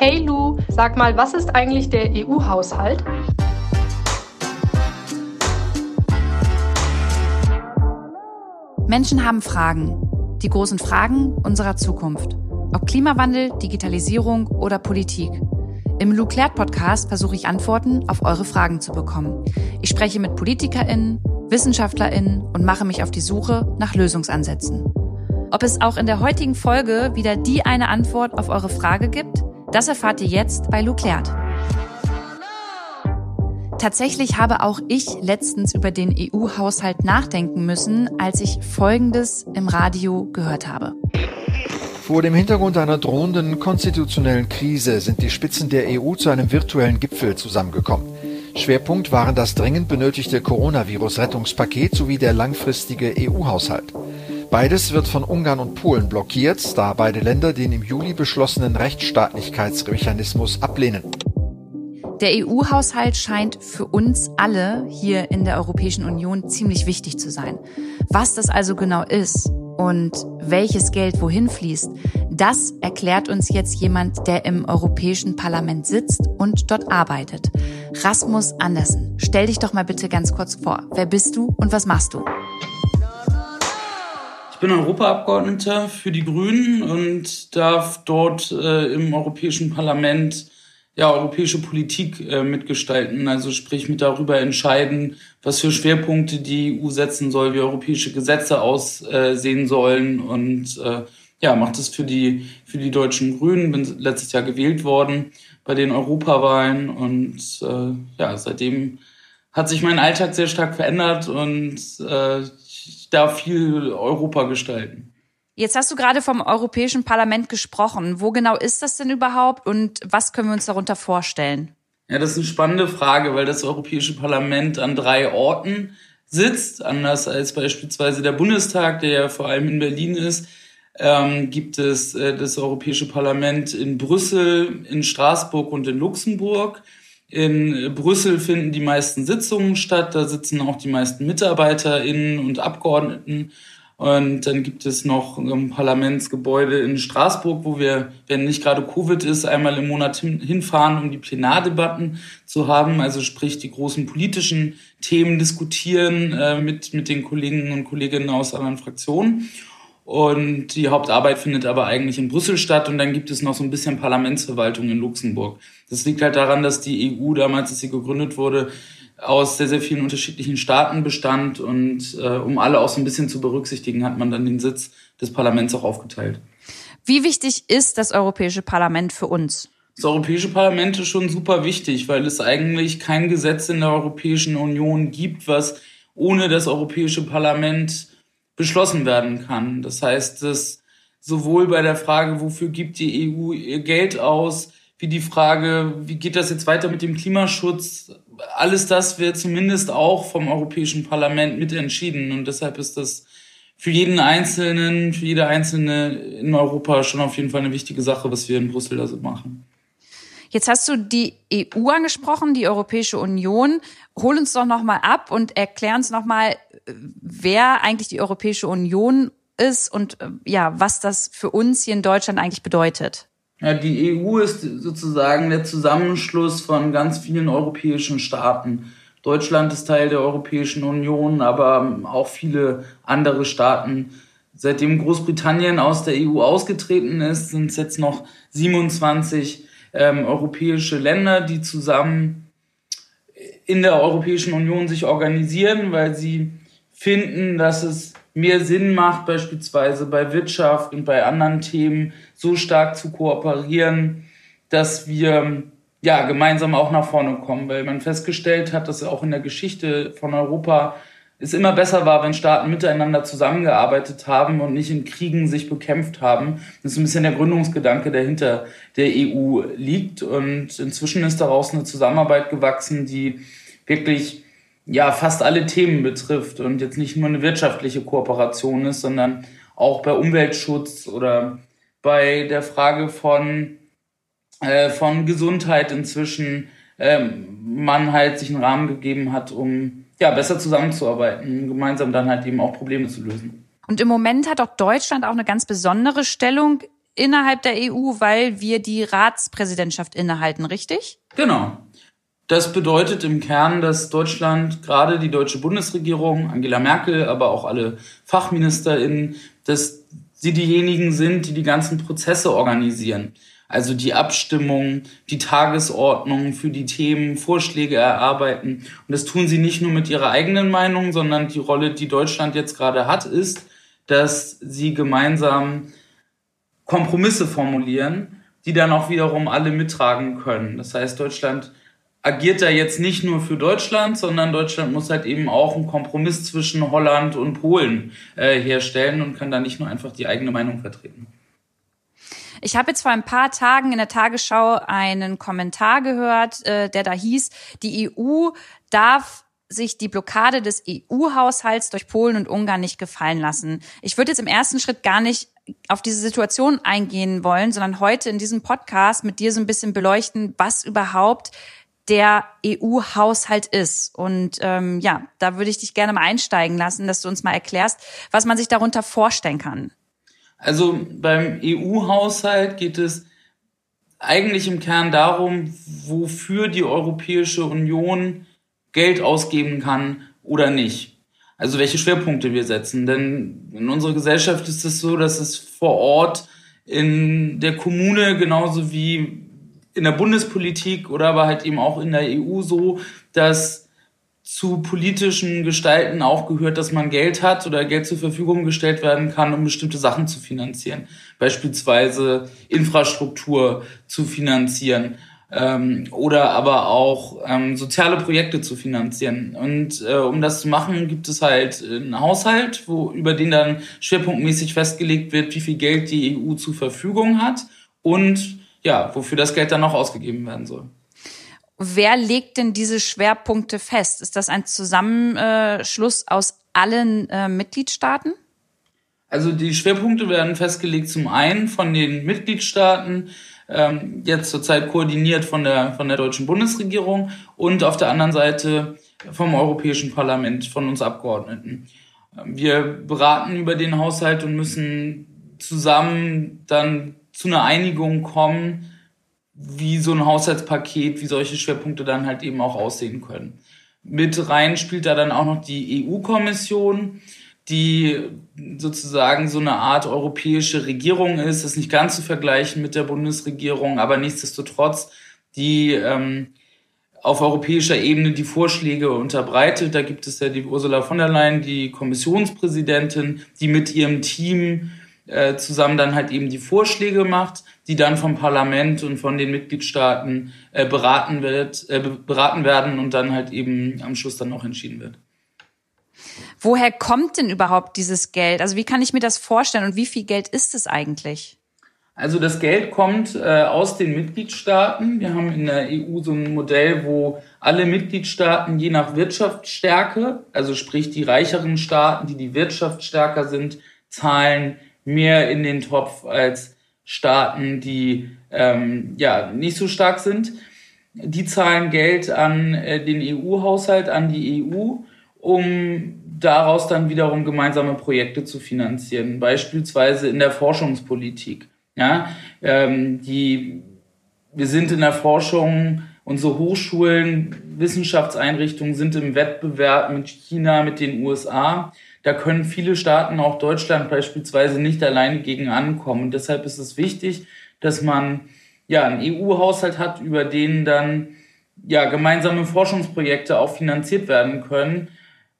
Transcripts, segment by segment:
Hey Lu, sag mal, was ist eigentlich der EU-Haushalt? Menschen haben Fragen. Die großen Fragen unserer Zukunft. Ob Klimawandel, Digitalisierung oder Politik. Im Luclert Podcast versuche ich Antworten auf eure Fragen zu bekommen. Ich spreche mit PolitikerInnen, WissenschaftlerInnen und mache mich auf die Suche nach Lösungsansätzen. Ob es auch in der heutigen Folge wieder die eine Antwort auf eure Frage gibt, das erfahrt ihr jetzt bei Luclert. Tatsächlich habe auch ich letztens über den EU-Haushalt nachdenken müssen, als ich Folgendes im Radio gehört habe. Vor dem Hintergrund einer drohenden konstitutionellen Krise sind die Spitzen der EU zu einem virtuellen Gipfel zusammengekommen. Schwerpunkt waren das dringend benötigte Coronavirus-Rettungspaket sowie der langfristige EU-Haushalt. Beides wird von Ungarn und Polen blockiert, da beide Länder den im Juli beschlossenen Rechtsstaatlichkeitsmechanismus ablehnen. Der EU-Haushalt scheint für uns alle hier in der Europäischen Union ziemlich wichtig zu sein. Was das also genau ist und welches Geld wohin fließt, das erklärt uns jetzt jemand, der im Europäischen Parlament sitzt und dort arbeitet. Rasmus Andersen, stell dich doch mal bitte ganz kurz vor. Wer bist du und was machst du? Ich bin Europaabgeordneter für die Grünen und darf dort äh, im Europäischen Parlament ja, europäische Politik äh, mitgestalten, also sprich mit darüber entscheiden, was für Schwerpunkte die EU setzen soll, wie europäische Gesetze aussehen sollen und äh, ja, macht es für die, für die deutschen Grünen, bin letztes Jahr gewählt worden bei den Europawahlen und äh, ja, seitdem hat sich mein Alltag sehr stark verändert und äh, darf viel Europa gestalten. Jetzt hast du gerade vom Europäischen Parlament gesprochen. Wo genau ist das denn überhaupt und was können wir uns darunter vorstellen? Ja, das ist eine spannende Frage, weil das Europäische Parlament an drei Orten sitzt, anders als beispielsweise der Bundestag, der ja vor allem in Berlin ist. Ähm, gibt es äh, das Europäische Parlament in Brüssel, in Straßburg und in Luxemburg. In Brüssel finden die meisten Sitzungen statt, da sitzen auch die meisten MitarbeiterInnen und Abgeordneten und dann gibt es noch ein Parlamentsgebäude in Straßburg, wo wir, wenn nicht gerade Covid ist, einmal im Monat hinfahren, um die Plenardebatten zu haben. Also sprich die großen politischen Themen diskutieren äh, mit, mit den Kollegen und Kolleginnen aus anderen Fraktionen. Und die Hauptarbeit findet aber eigentlich in Brüssel statt. Und dann gibt es noch so ein bisschen Parlamentsverwaltung in Luxemburg. Das liegt halt daran, dass die EU damals, als sie gegründet wurde, aus sehr, sehr vielen unterschiedlichen Staaten bestand. Und äh, um alle auch so ein bisschen zu berücksichtigen, hat man dann den Sitz des Parlaments auch aufgeteilt. Wie wichtig ist das Europäische Parlament für uns? Das Europäische Parlament ist schon super wichtig, weil es eigentlich kein Gesetz in der Europäischen Union gibt, was ohne das Europäische Parlament beschlossen werden kann. Das heißt, dass sowohl bei der Frage, wofür gibt die EU ihr Geld aus, wie die Frage, wie geht das jetzt weiter mit dem Klimaschutz, alles das wird zumindest auch vom Europäischen Parlament mitentschieden. Und deshalb ist das für jeden Einzelnen, für jede Einzelne in Europa schon auf jeden Fall eine wichtige Sache, was wir in Brüssel also machen. Jetzt hast du die EU angesprochen, die Europäische Union. Hol uns doch nochmal ab und erklär uns nochmal, wer eigentlich die Europäische Union ist und ja, was das für uns hier in Deutschland eigentlich bedeutet. Ja, die EU ist sozusagen der Zusammenschluss von ganz vielen europäischen Staaten. Deutschland ist Teil der Europäischen Union, aber auch viele andere Staaten. Seitdem Großbritannien aus der EU ausgetreten ist, sind es jetzt noch 27 ähm, europäische Länder, die zusammen in der Europäischen Union sich organisieren, weil sie finden, dass es mehr Sinn macht, beispielsweise bei Wirtschaft und bei anderen Themen so stark zu kooperieren, dass wir ja gemeinsam auch nach vorne kommen, weil man festgestellt hat, dass auch in der Geschichte von Europa es immer besser war, wenn Staaten miteinander zusammengearbeitet haben und nicht in Kriegen sich bekämpft haben. Das ist ein bisschen der Gründungsgedanke, der hinter der EU liegt. Und inzwischen ist daraus eine Zusammenarbeit gewachsen, die wirklich ja fast alle Themen betrifft und jetzt nicht nur eine wirtschaftliche Kooperation ist, sondern auch bei Umweltschutz oder bei der Frage von, äh, von Gesundheit inzwischen ähm, man halt sich einen Rahmen gegeben hat, um ja besser zusammenzuarbeiten, um gemeinsam dann halt eben auch Probleme zu lösen. Und im Moment hat auch Deutschland auch eine ganz besondere Stellung innerhalb der EU, weil wir die Ratspräsidentschaft innehalten, richtig? Genau. Das bedeutet im Kern, dass Deutschland, gerade die deutsche Bundesregierung, Angela Merkel, aber auch alle FachministerInnen, dass sie diejenigen sind, die die ganzen Prozesse organisieren. Also die Abstimmung, die Tagesordnung für die Themen, Vorschläge erarbeiten. Und das tun sie nicht nur mit ihrer eigenen Meinung, sondern die Rolle, die Deutschland jetzt gerade hat, ist, dass sie gemeinsam Kompromisse formulieren, die dann auch wiederum alle mittragen können. Das heißt, Deutschland agiert da jetzt nicht nur für Deutschland, sondern Deutschland muss halt eben auch einen Kompromiss zwischen Holland und Polen äh, herstellen und kann da nicht nur einfach die eigene Meinung vertreten. Ich habe jetzt vor ein paar Tagen in der Tagesschau einen Kommentar gehört, äh, der da hieß, die EU darf sich die Blockade des EU-Haushalts durch Polen und Ungarn nicht gefallen lassen. Ich würde jetzt im ersten Schritt gar nicht auf diese Situation eingehen wollen, sondern heute in diesem Podcast mit dir so ein bisschen beleuchten, was überhaupt der EU-Haushalt ist. Und ähm, ja, da würde ich dich gerne mal einsteigen lassen, dass du uns mal erklärst, was man sich darunter vorstellen kann. Also beim EU-Haushalt geht es eigentlich im Kern darum, wofür die Europäische Union Geld ausgeben kann oder nicht. Also welche Schwerpunkte wir setzen. Denn in unserer Gesellschaft ist es so, dass es vor Ort in der Kommune genauso wie in der Bundespolitik oder aber halt eben auch in der EU so, dass zu politischen Gestalten auch gehört, dass man Geld hat oder Geld zur Verfügung gestellt werden kann, um bestimmte Sachen zu finanzieren. Beispielsweise Infrastruktur zu finanzieren ähm, oder aber auch ähm, soziale Projekte zu finanzieren. Und äh, um das zu machen, gibt es halt einen Haushalt, wo über den dann schwerpunktmäßig festgelegt wird, wie viel Geld die EU zur Verfügung hat und ja, wofür das Geld dann noch ausgegeben werden soll. Wer legt denn diese Schwerpunkte fest? Ist das ein Zusammenschluss aus allen äh, Mitgliedstaaten? Also die Schwerpunkte werden festgelegt zum einen von den Mitgliedstaaten, ähm, jetzt zurzeit koordiniert von der, von der deutschen Bundesregierung und auf der anderen Seite vom Europäischen Parlament, von uns Abgeordneten. Wir beraten über den Haushalt und müssen zusammen dann zu einer Einigung kommen, wie so ein Haushaltspaket, wie solche Schwerpunkte dann halt eben auch aussehen können. Mit rein spielt da dann auch noch die EU-Kommission, die sozusagen so eine Art europäische Regierung ist. Das ist nicht ganz zu vergleichen mit der Bundesregierung, aber nichtsdestotrotz, die ähm, auf europäischer Ebene die Vorschläge unterbreitet. Da gibt es ja die Ursula von der Leyen, die Kommissionspräsidentin, die mit ihrem Team äh, zusammen dann halt eben die Vorschläge macht, die dann vom Parlament und von den Mitgliedstaaten äh, beraten wird, äh, beraten werden und dann halt eben am Schluss dann auch entschieden wird. Woher kommt denn überhaupt dieses Geld? Also wie kann ich mir das vorstellen und wie viel Geld ist es eigentlich? Also das Geld kommt äh, aus den Mitgliedstaaten. Wir haben in der EU so ein Modell, wo alle Mitgliedstaaten je nach Wirtschaftsstärke, also sprich die reicheren Staaten, die die Wirtschaft stärker sind, zahlen mehr in den Topf als Staaten, die ähm, ja nicht so stark sind. Die zahlen Geld an äh, den EU-Haushalt, an die EU, um daraus dann wiederum gemeinsame Projekte zu finanzieren, beispielsweise in der Forschungspolitik. Ja, ähm, die, wir sind in der Forschung, unsere Hochschulen, Wissenschaftseinrichtungen sind im Wettbewerb mit China, mit den USA. Da können viele Staaten, auch Deutschland beispielsweise, nicht alleine gegen ankommen. Und deshalb ist es wichtig, dass man ja einen EU-Haushalt hat, über den dann ja gemeinsame Forschungsprojekte auch finanziert werden können.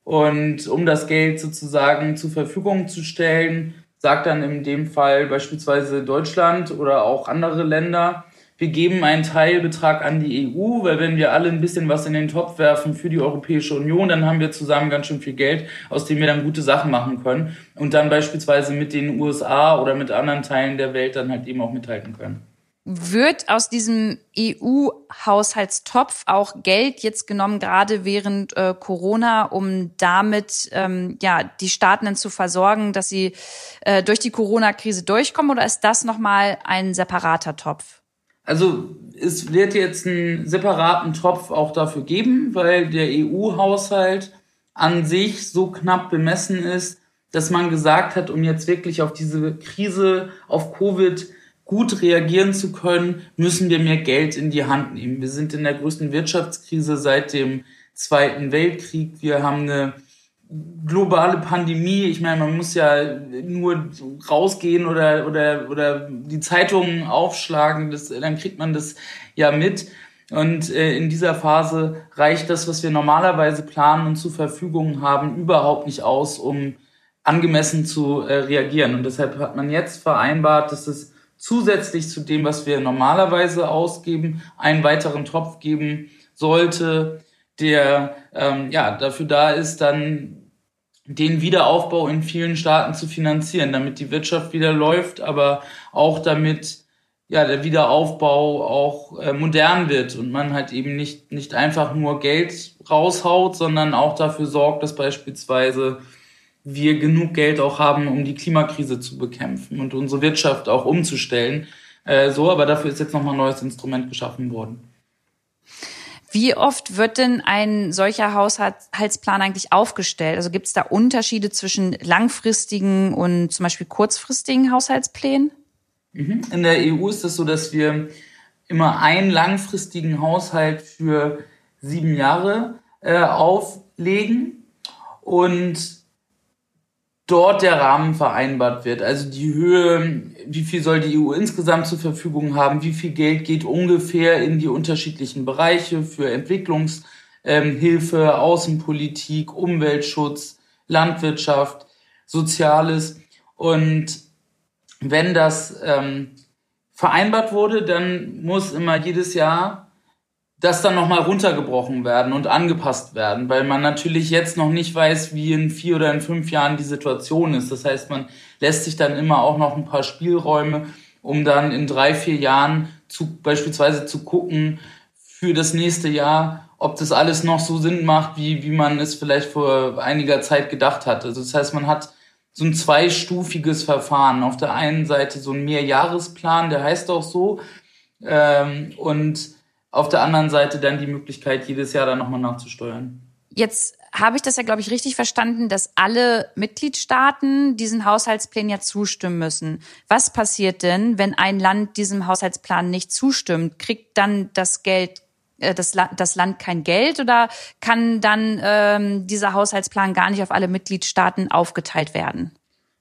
Und um das Geld sozusagen zur Verfügung zu stellen, sagt dann in dem Fall beispielsweise Deutschland oder auch andere Länder, wir geben einen Teilbetrag an die EU, weil wenn wir alle ein bisschen was in den Topf werfen für die Europäische Union, dann haben wir zusammen ganz schön viel Geld, aus dem wir dann gute Sachen machen können und dann beispielsweise mit den USA oder mit anderen Teilen der Welt dann halt eben auch mithalten können. Wird aus diesem EU-Haushaltstopf auch Geld jetzt genommen, gerade während äh, Corona, um damit ähm, ja die Staaten dann zu versorgen, dass sie äh, durch die Corona-Krise durchkommen, oder ist das nochmal ein separater Topf? Also es wird jetzt einen separaten Topf auch dafür geben, weil der EU-Haushalt an sich so knapp bemessen ist, dass man gesagt hat, um jetzt wirklich auf diese Krise, auf Covid gut reagieren zu können, müssen wir mehr Geld in die Hand nehmen. Wir sind in der größten Wirtschaftskrise seit dem Zweiten Weltkrieg. Wir haben eine globale Pandemie. Ich meine, man muss ja nur rausgehen oder, oder, oder die Zeitungen aufschlagen, das, dann kriegt man das ja mit. Und äh, in dieser Phase reicht das, was wir normalerweise planen und zur Verfügung haben, überhaupt nicht aus, um angemessen zu äh, reagieren. Und deshalb hat man jetzt vereinbart, dass es zusätzlich zu dem, was wir normalerweise ausgeben, einen weiteren Topf geben sollte, der ähm, ja dafür da ist, dann den Wiederaufbau in vielen Staaten zu finanzieren, damit die Wirtschaft wieder läuft, aber auch damit ja der Wiederaufbau auch äh, modern wird und man halt eben nicht nicht einfach nur Geld raushaut, sondern auch dafür sorgt, dass beispielsweise wir genug Geld auch haben, um die Klimakrise zu bekämpfen und unsere Wirtschaft auch umzustellen. Äh, so, aber dafür ist jetzt nochmal ein neues Instrument geschaffen worden. Wie oft wird denn ein solcher Haushaltsplan eigentlich aufgestellt? Also gibt es da Unterschiede zwischen langfristigen und zum Beispiel kurzfristigen Haushaltsplänen? Mhm. In der EU ist es so, dass wir immer einen langfristigen Haushalt für sieben Jahre äh, auflegen und dort der Rahmen vereinbart wird. Also die Höhe, wie viel soll die EU insgesamt zur Verfügung haben, wie viel Geld geht ungefähr in die unterschiedlichen Bereiche für Entwicklungshilfe, ähm, Außenpolitik, Umweltschutz, Landwirtschaft, Soziales. Und wenn das ähm, vereinbart wurde, dann muss immer jedes Jahr das dann nochmal runtergebrochen werden und angepasst werden, weil man natürlich jetzt noch nicht weiß, wie in vier oder in fünf Jahren die Situation ist. Das heißt, man lässt sich dann immer auch noch ein paar Spielräume, um dann in drei, vier Jahren zu, beispielsweise zu gucken für das nächste Jahr, ob das alles noch so Sinn macht, wie, wie man es vielleicht vor einiger Zeit gedacht hat. Also das heißt, man hat so ein zweistufiges Verfahren. Auf der einen Seite so ein Mehrjahresplan, der heißt auch so, ähm, und auf der anderen Seite dann die Möglichkeit, jedes Jahr dann nochmal nachzusteuern. Jetzt habe ich das ja, glaube ich, richtig verstanden, dass alle Mitgliedstaaten diesen Haushaltsplänen ja zustimmen müssen. Was passiert denn, wenn ein Land diesem Haushaltsplan nicht zustimmt? Kriegt dann das Geld äh, das, das Land kein Geld oder kann dann ähm, dieser Haushaltsplan gar nicht auf alle Mitgliedstaaten aufgeteilt werden?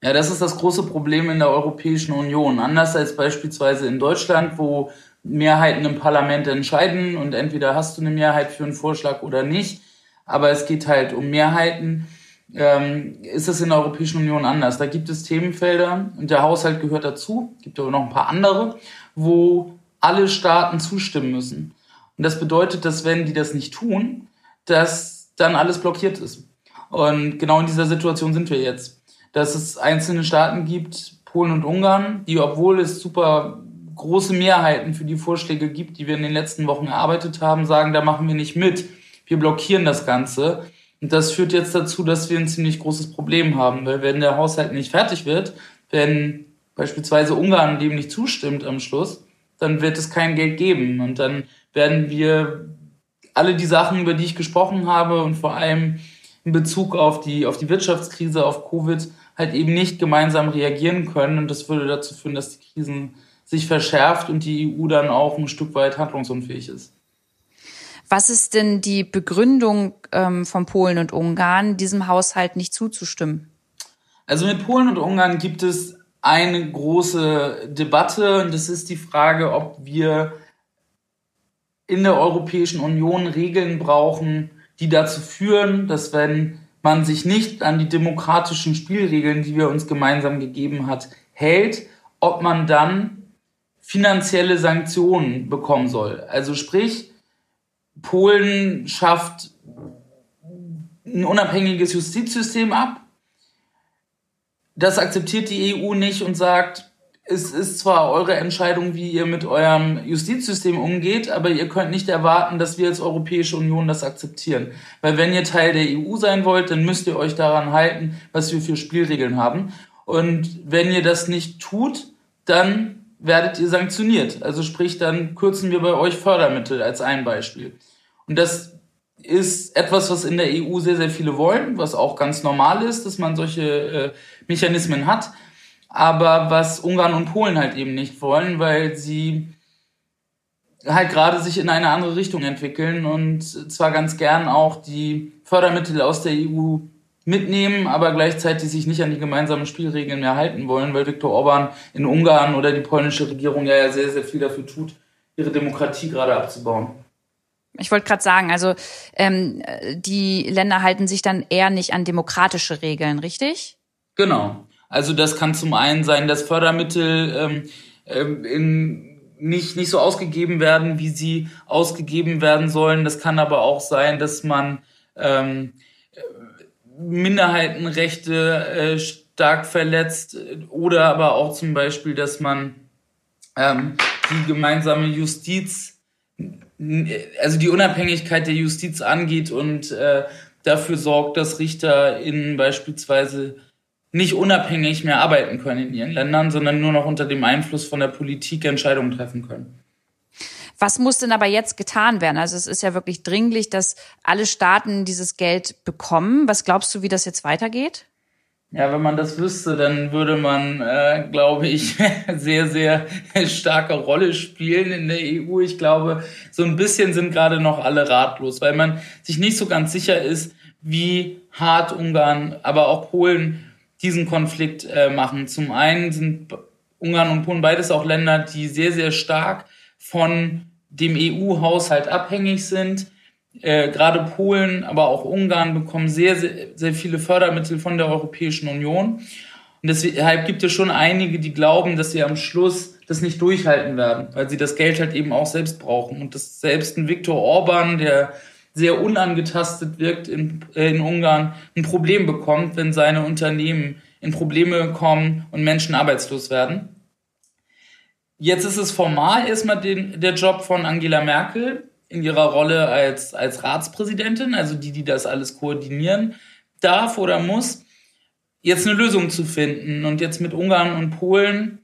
Ja, das ist das große Problem in der Europäischen Union. Anders als beispielsweise in Deutschland, wo Mehrheiten im Parlament entscheiden und entweder hast du eine Mehrheit für einen Vorschlag oder nicht. Aber es geht halt um Mehrheiten. Ähm, ist es in der Europäischen Union anders? Da gibt es Themenfelder und der Haushalt gehört dazu. Gibt aber noch ein paar andere, wo alle Staaten zustimmen müssen. Und das bedeutet, dass wenn die das nicht tun, dass dann alles blockiert ist. Und genau in dieser Situation sind wir jetzt. Dass es einzelne Staaten gibt, Polen und Ungarn, die, obwohl es super große Mehrheiten für die Vorschläge gibt, die wir in den letzten Wochen erarbeitet haben, sagen, da machen wir nicht mit. Wir blockieren das Ganze. Und das führt jetzt dazu, dass wir ein ziemlich großes Problem haben, weil wenn der Haushalt nicht fertig wird, wenn beispielsweise Ungarn dem nicht zustimmt am Schluss, dann wird es kein Geld geben. Und dann werden wir alle die Sachen, über die ich gesprochen habe und vor allem in Bezug auf die, auf die Wirtschaftskrise, auf Covid, halt eben nicht gemeinsam reagieren können. Und das würde dazu führen, dass die Krisen sich verschärft und die EU dann auch ein Stück weit handlungsunfähig ist. Was ist denn die Begründung ähm, von Polen und Ungarn, diesem Haushalt nicht zuzustimmen? Also mit Polen und Ungarn gibt es eine große Debatte und das ist die Frage, ob wir in der Europäischen Union Regeln brauchen, die dazu führen, dass wenn man sich nicht an die demokratischen Spielregeln, die wir uns gemeinsam gegeben hat, hält, ob man dann finanzielle Sanktionen bekommen soll. Also sprich, Polen schafft ein unabhängiges Justizsystem ab. Das akzeptiert die EU nicht und sagt, es ist zwar eure Entscheidung, wie ihr mit eurem Justizsystem umgeht, aber ihr könnt nicht erwarten, dass wir als Europäische Union das akzeptieren. Weil wenn ihr Teil der EU sein wollt, dann müsst ihr euch daran halten, was wir für Spielregeln haben. Und wenn ihr das nicht tut, dann werdet ihr sanktioniert. Also sprich, dann kürzen wir bei euch Fördermittel als ein Beispiel. Und das ist etwas, was in der EU sehr, sehr viele wollen, was auch ganz normal ist, dass man solche äh, Mechanismen hat. aber was Ungarn und Polen halt eben nicht wollen, weil sie halt gerade sich in eine andere Richtung entwickeln und zwar ganz gern auch die Fördermittel aus der EU mitnehmen, aber gleichzeitig sich nicht an die gemeinsamen Spielregeln mehr halten wollen, weil Viktor Orban in Ungarn oder die polnische Regierung ja sehr, sehr viel dafür tut, ihre Demokratie gerade abzubauen. Ich wollte gerade sagen, also ähm, die Länder halten sich dann eher nicht an demokratische Regeln, richtig? Genau. Also das kann zum einen sein, dass Fördermittel ähm, ähm in nicht, nicht so ausgegeben werden, wie sie ausgegeben werden sollen. Das kann aber auch sein, dass man ähm, Minderheitenrechte äh, stark verletzt oder aber auch zum Beispiel, dass man ähm, die gemeinsame Justiz, also die Unabhängigkeit der Justiz angeht und äh, dafür sorgt, dass RichterInnen beispielsweise nicht unabhängig mehr arbeiten können in ihren Ländern, sondern nur noch unter dem Einfluss von der Politik Entscheidungen treffen können. Was muss denn aber jetzt getan werden? Also es ist ja wirklich dringlich, dass alle Staaten dieses Geld bekommen. Was glaubst du, wie das jetzt weitergeht? Ja, wenn man das wüsste, dann würde man, äh, glaube ich, sehr, sehr starke Rolle spielen in der EU. Ich glaube, so ein bisschen sind gerade noch alle ratlos, weil man sich nicht so ganz sicher ist, wie hart Ungarn, aber auch Polen diesen Konflikt äh, machen. Zum einen sind Ungarn und Polen beides auch Länder, die sehr, sehr stark von dem EU-Haushalt abhängig sind. Äh, Gerade Polen, aber auch Ungarn bekommen sehr, sehr, sehr viele Fördermittel von der Europäischen Union. Und deshalb gibt es schon einige, die glauben, dass sie am Schluss das nicht durchhalten werden, weil sie das Geld halt eben auch selbst brauchen. Und dass selbst ein Viktor Orban, der sehr unangetastet wirkt in, äh, in Ungarn, ein Problem bekommt, wenn seine Unternehmen in Probleme kommen und Menschen arbeitslos werden. Jetzt ist es formal erstmal den, der Job von Angela Merkel in ihrer Rolle als, als Ratspräsidentin, also die, die das alles koordinieren darf oder muss, jetzt eine Lösung zu finden und jetzt mit Ungarn und Polen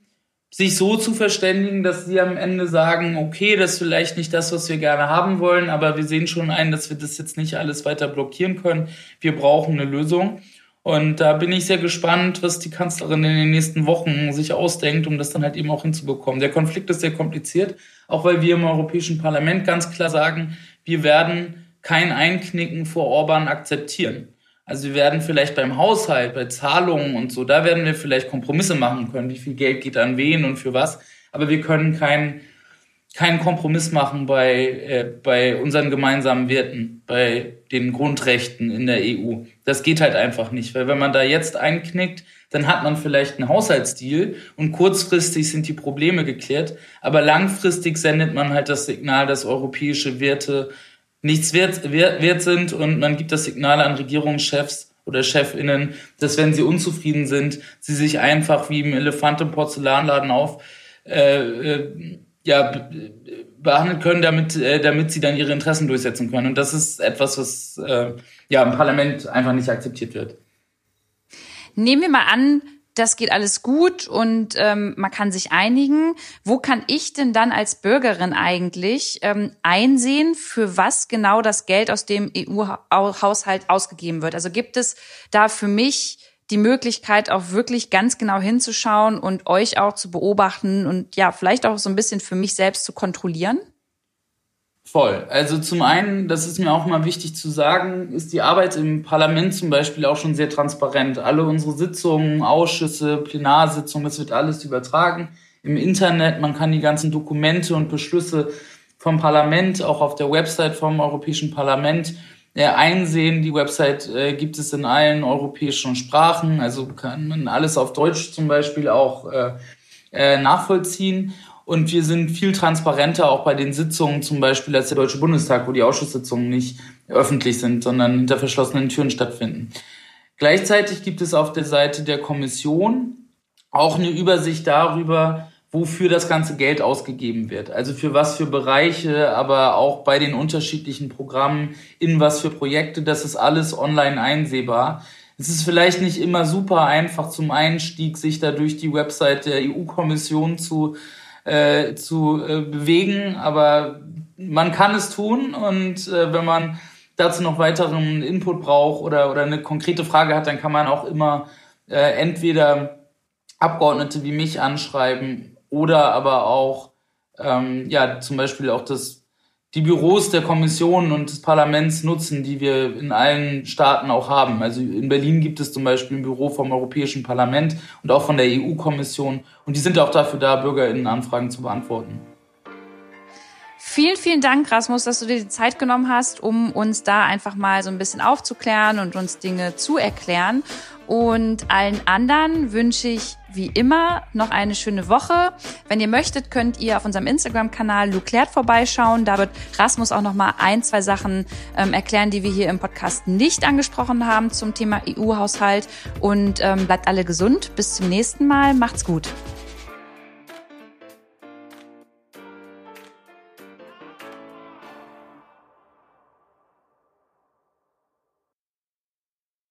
sich so zu verständigen, dass sie am Ende sagen, okay, das ist vielleicht nicht das, was wir gerne haben wollen, aber wir sehen schon ein, dass wir das jetzt nicht alles weiter blockieren können. Wir brauchen eine Lösung. Und da bin ich sehr gespannt, was die Kanzlerin in den nächsten Wochen sich ausdenkt, um das dann halt eben auch hinzubekommen. Der Konflikt ist sehr kompliziert, auch weil wir im Europäischen Parlament ganz klar sagen, wir werden kein Einknicken vor Orban akzeptieren. Also wir werden vielleicht beim Haushalt, bei Zahlungen und so, da werden wir vielleicht Kompromisse machen können, wie viel Geld geht an wen und für was. Aber wir können keinen keinen Kompromiss machen bei, äh, bei unseren gemeinsamen Werten, bei den Grundrechten in der EU. Das geht halt einfach nicht, weil wenn man da jetzt einknickt, dann hat man vielleicht einen Haushaltsdeal und kurzfristig sind die Probleme geklärt, aber langfristig sendet man halt das Signal, dass europäische Werte nichts wert, wert, wert sind und man gibt das Signal an Regierungschefs oder Chefinnen, dass wenn sie unzufrieden sind, sie sich einfach wie im Elefant im Porzellanladen auf äh, äh, ja, behandeln können, damit, äh, damit sie dann ihre Interessen durchsetzen können. Und das ist etwas, was äh, ja im Parlament einfach nicht akzeptiert wird. Nehmen wir mal an, das geht alles gut und ähm, man kann sich einigen. Wo kann ich denn dann als Bürgerin eigentlich ähm, einsehen, für was genau das Geld aus dem EU-Haushalt ausgegeben wird? Also gibt es da für mich die Möglichkeit, auch wirklich ganz genau hinzuschauen und euch auch zu beobachten und ja, vielleicht auch so ein bisschen für mich selbst zu kontrollieren? Voll. Also zum einen, das ist mir auch mal wichtig zu sagen, ist die Arbeit im Parlament zum Beispiel auch schon sehr transparent. Alle unsere Sitzungen, Ausschüsse, Plenarsitzungen, das wird alles übertragen im Internet. Man kann die ganzen Dokumente und Beschlüsse vom Parlament, auch auf der Website vom Europäischen Parlament einsehen. Die Website äh, gibt es in allen europäischen Sprachen, also kann man alles auf Deutsch zum Beispiel auch äh, äh, nachvollziehen. Und wir sind viel transparenter auch bei den Sitzungen, zum Beispiel als der Deutsche Bundestag, wo die Ausschusssitzungen nicht öffentlich sind, sondern hinter verschlossenen Türen stattfinden. Gleichzeitig gibt es auf der Seite der Kommission auch eine Übersicht darüber, wofür das ganze Geld ausgegeben wird. Also für was für Bereiche, aber auch bei den unterschiedlichen Programmen, in was für Projekte, das ist alles online einsehbar. Es ist vielleicht nicht immer super einfach zum Einstieg, sich da durch die Website der EU-Kommission zu äh, zu äh, bewegen, aber man kann es tun und äh, wenn man dazu noch weiteren Input braucht oder, oder eine konkrete Frage hat, dann kann man auch immer äh, entweder Abgeordnete wie mich anschreiben oder aber auch ähm, ja zum Beispiel auch das die Büros der Kommission und des Parlaments nutzen, die wir in allen Staaten auch haben. Also in Berlin gibt es zum Beispiel ein Büro vom Europäischen Parlament und auch von der EU-Kommission. Und die sind auch dafür da, BürgerInnen-Anfragen zu beantworten. Vielen, vielen Dank, Rasmus, dass du dir die Zeit genommen hast, um uns da einfach mal so ein bisschen aufzuklären und uns Dinge zu erklären. Und allen anderen wünsche ich wie immer noch eine schöne Woche. Wenn ihr möchtet, könnt ihr auf unserem Instagram-Kanal Luclert vorbeischauen. Da wird Rasmus auch noch mal ein, zwei Sachen ähm, erklären, die wir hier im Podcast nicht angesprochen haben zum Thema EU-Haushalt. Und ähm, bleibt alle gesund. Bis zum nächsten Mal. Macht's gut.